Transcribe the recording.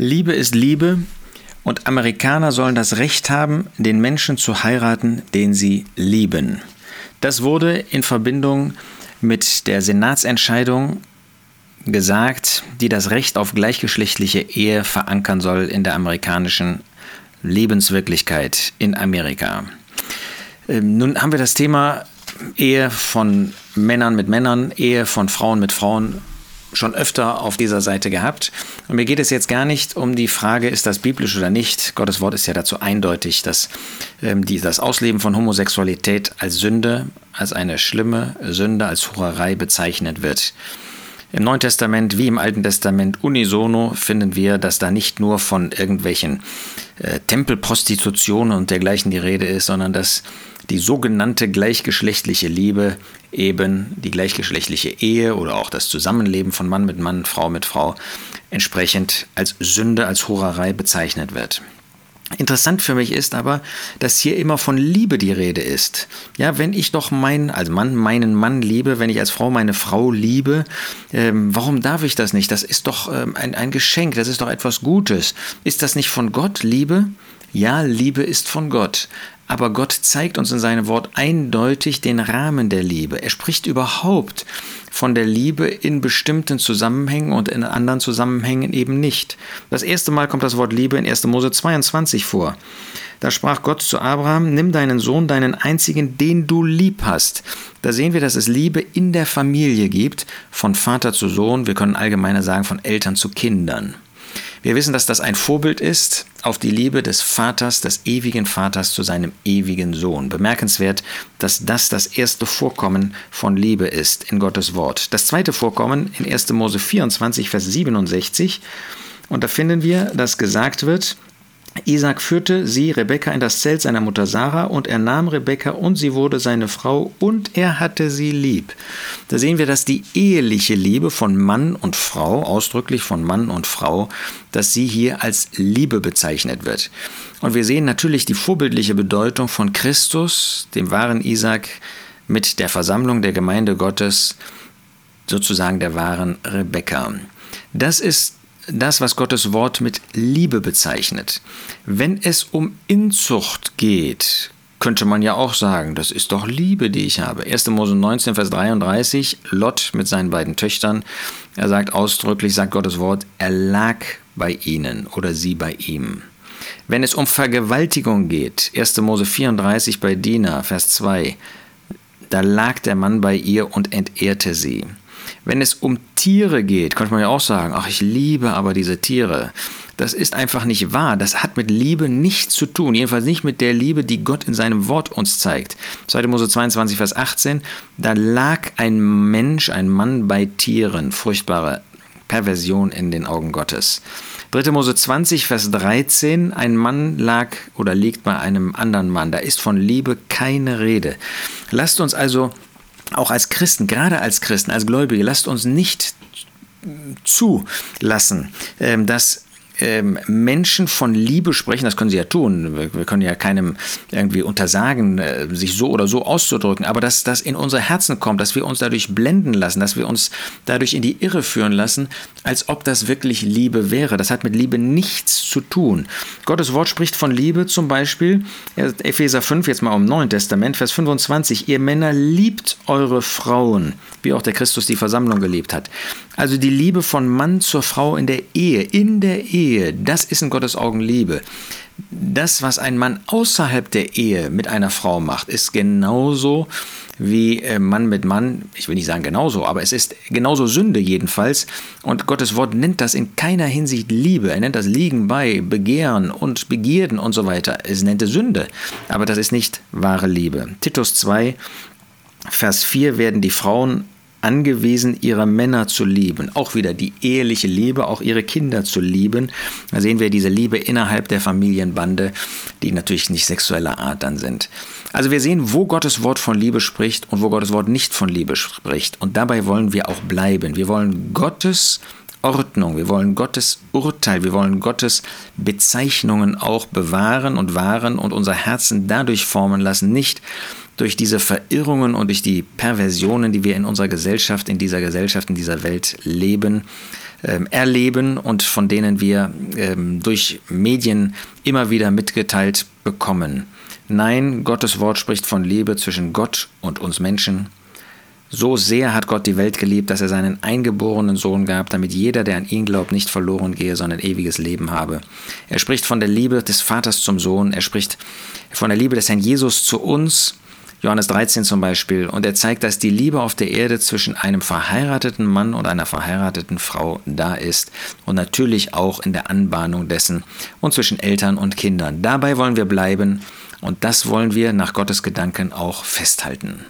Liebe ist Liebe und Amerikaner sollen das Recht haben, den Menschen zu heiraten, den sie lieben. Das wurde in Verbindung mit der Senatsentscheidung gesagt, die das Recht auf gleichgeschlechtliche Ehe verankern soll in der amerikanischen Lebenswirklichkeit in Amerika. Ähm, nun haben wir das Thema Ehe von Männern mit Männern, Ehe von Frauen mit Frauen schon öfter auf dieser Seite gehabt. Und mir geht es jetzt gar nicht um die Frage, ist das biblisch oder nicht. Gottes Wort ist ja dazu eindeutig, dass ähm, die, das Ausleben von Homosexualität als Sünde, als eine schlimme Sünde, als Hurerei bezeichnet wird. Im Neuen Testament wie im Alten Testament unisono finden wir, dass da nicht nur von irgendwelchen äh, Tempelprostitutionen und dergleichen die Rede ist, sondern dass die sogenannte gleichgeschlechtliche Liebe eben die gleichgeschlechtliche Ehe oder auch das Zusammenleben von Mann mit Mann, Frau mit Frau entsprechend als Sünde, als Hurerei bezeichnet wird. Interessant für mich ist aber, dass hier immer von Liebe die Rede ist. Ja, wenn ich doch meinen, als Mann meinen Mann liebe, wenn ich als Frau meine Frau liebe, ähm, warum darf ich das nicht? Das ist doch ähm, ein, ein Geschenk, das ist doch etwas Gutes. Ist das nicht von Gott, Liebe? Ja, Liebe ist von Gott. Aber Gott zeigt uns in seinem Wort eindeutig den Rahmen der Liebe. Er spricht überhaupt von der Liebe in bestimmten Zusammenhängen und in anderen Zusammenhängen eben nicht. Das erste Mal kommt das Wort Liebe in 1. Mose 22 vor. Da sprach Gott zu Abraham, nimm deinen Sohn, deinen einzigen, den du lieb hast. Da sehen wir, dass es Liebe in der Familie gibt, von Vater zu Sohn, wir können allgemeiner sagen, von Eltern zu Kindern. Wir wissen, dass das ein Vorbild ist auf die Liebe des Vaters, des ewigen Vaters zu seinem ewigen Sohn. Bemerkenswert, dass das das erste Vorkommen von Liebe ist in Gottes Wort. Das zweite Vorkommen in 1. Mose 24, Vers 67. Und da finden wir, dass gesagt wird, Isaac führte sie, Rebekka, in das Zelt seiner Mutter Sarah und er nahm Rebekka und sie wurde seine Frau und er hatte sie lieb. Da sehen wir, dass die eheliche Liebe von Mann und Frau, ausdrücklich von Mann und Frau, dass sie hier als Liebe bezeichnet wird. Und wir sehen natürlich die vorbildliche Bedeutung von Christus, dem wahren Isaac, mit der Versammlung der Gemeinde Gottes, sozusagen der wahren Rebekka. Das ist das, was Gottes Wort mit Liebe bezeichnet. Wenn es um Inzucht geht, könnte man ja auch sagen, das ist doch Liebe, die ich habe. 1. Mose 19, Vers 33, Lot mit seinen beiden Töchtern, er sagt ausdrücklich, sagt Gottes Wort, er lag bei ihnen oder sie bei ihm. Wenn es um Vergewaltigung geht, 1. Mose 34 bei Dina, Vers 2, da lag der Mann bei ihr und entehrte sie. Wenn es um Tiere geht, könnte man ja auch sagen, ach, ich liebe aber diese Tiere. Das ist einfach nicht wahr. Das hat mit Liebe nichts zu tun. Jedenfalls nicht mit der Liebe, die Gott in seinem Wort uns zeigt. 2. Mose 22, Vers 18. Da lag ein Mensch, ein Mann bei Tieren. Furchtbare Perversion in den Augen Gottes. 3. Mose 20, Vers 13. Ein Mann lag oder liegt bei einem anderen Mann. Da ist von Liebe keine Rede. Lasst uns also auch als Christen, gerade als Christen, als Gläubige, lasst uns nicht zulassen, ähm, dass ähm, Menschen von Liebe sprechen, das können sie ja tun. Wir, können ja keinem irgendwie untersagen, äh, sich so oder so auszudrücken, aber dass das in unser Herzen kommt, dass wir uns dadurch blenden lassen, dass wir uns dadurch in die Irre führen lassen, als ob das wirklich Liebe wäre. Das hat mit Liebe nichts zu tun. Gottes Wort spricht von Liebe zum Beispiel, Epheser 5, jetzt mal im Neuen Testament, Vers 25, ihr Männer liebt eure Frauen, wie auch der Christus die Versammlung geliebt hat. Also die Liebe von Mann zur Frau in der Ehe, in der Ehe, das ist in Gottes Augen Liebe. Das, was ein Mann außerhalb der Ehe mit einer Frau macht, ist genauso wie äh, Mann mit Mann, ich will nicht sagen genauso, aber es ist genauso Sünde jedenfalls. Und Gottes Wort nennt das in keiner Hinsicht Liebe. Er nennt das Liegen bei, Begehren und Begierden und so weiter. Es nennt es Sünde, aber das ist nicht wahre Liebe. Titus 2, Vers 4 werden die Frauen angewiesen, ihre Männer zu lieben. Auch wieder die eheliche Liebe, auch ihre Kinder zu lieben. Da sehen wir diese Liebe innerhalb der Familienbande, die natürlich nicht sexueller Art dann sind. Also wir sehen, wo Gottes Wort von Liebe spricht und wo Gottes Wort nicht von Liebe spricht. Und dabei wollen wir auch bleiben. Wir wollen Gottes Ordnung, wir wollen Gottes Urteil, wir wollen Gottes Bezeichnungen auch bewahren und wahren und unser Herzen dadurch formen lassen, nicht durch diese Verirrungen und durch die Perversionen, die wir in unserer Gesellschaft, in dieser Gesellschaft, in dieser Welt leben, ähm, erleben und von denen wir ähm, durch Medien immer wieder mitgeteilt bekommen. Nein, Gottes Wort spricht von Liebe zwischen Gott und uns Menschen. So sehr hat Gott die Welt geliebt, dass er seinen eingeborenen Sohn gab, damit jeder, der an ihn glaubt, nicht verloren gehe, sondern ewiges Leben habe. Er spricht von der Liebe des Vaters zum Sohn, er spricht von der Liebe des Herrn Jesus zu uns, Johannes 13 zum Beispiel, und er zeigt, dass die Liebe auf der Erde zwischen einem verheirateten Mann und einer verheirateten Frau da ist und natürlich auch in der Anbahnung dessen und zwischen Eltern und Kindern. Dabei wollen wir bleiben und das wollen wir nach Gottes Gedanken auch festhalten.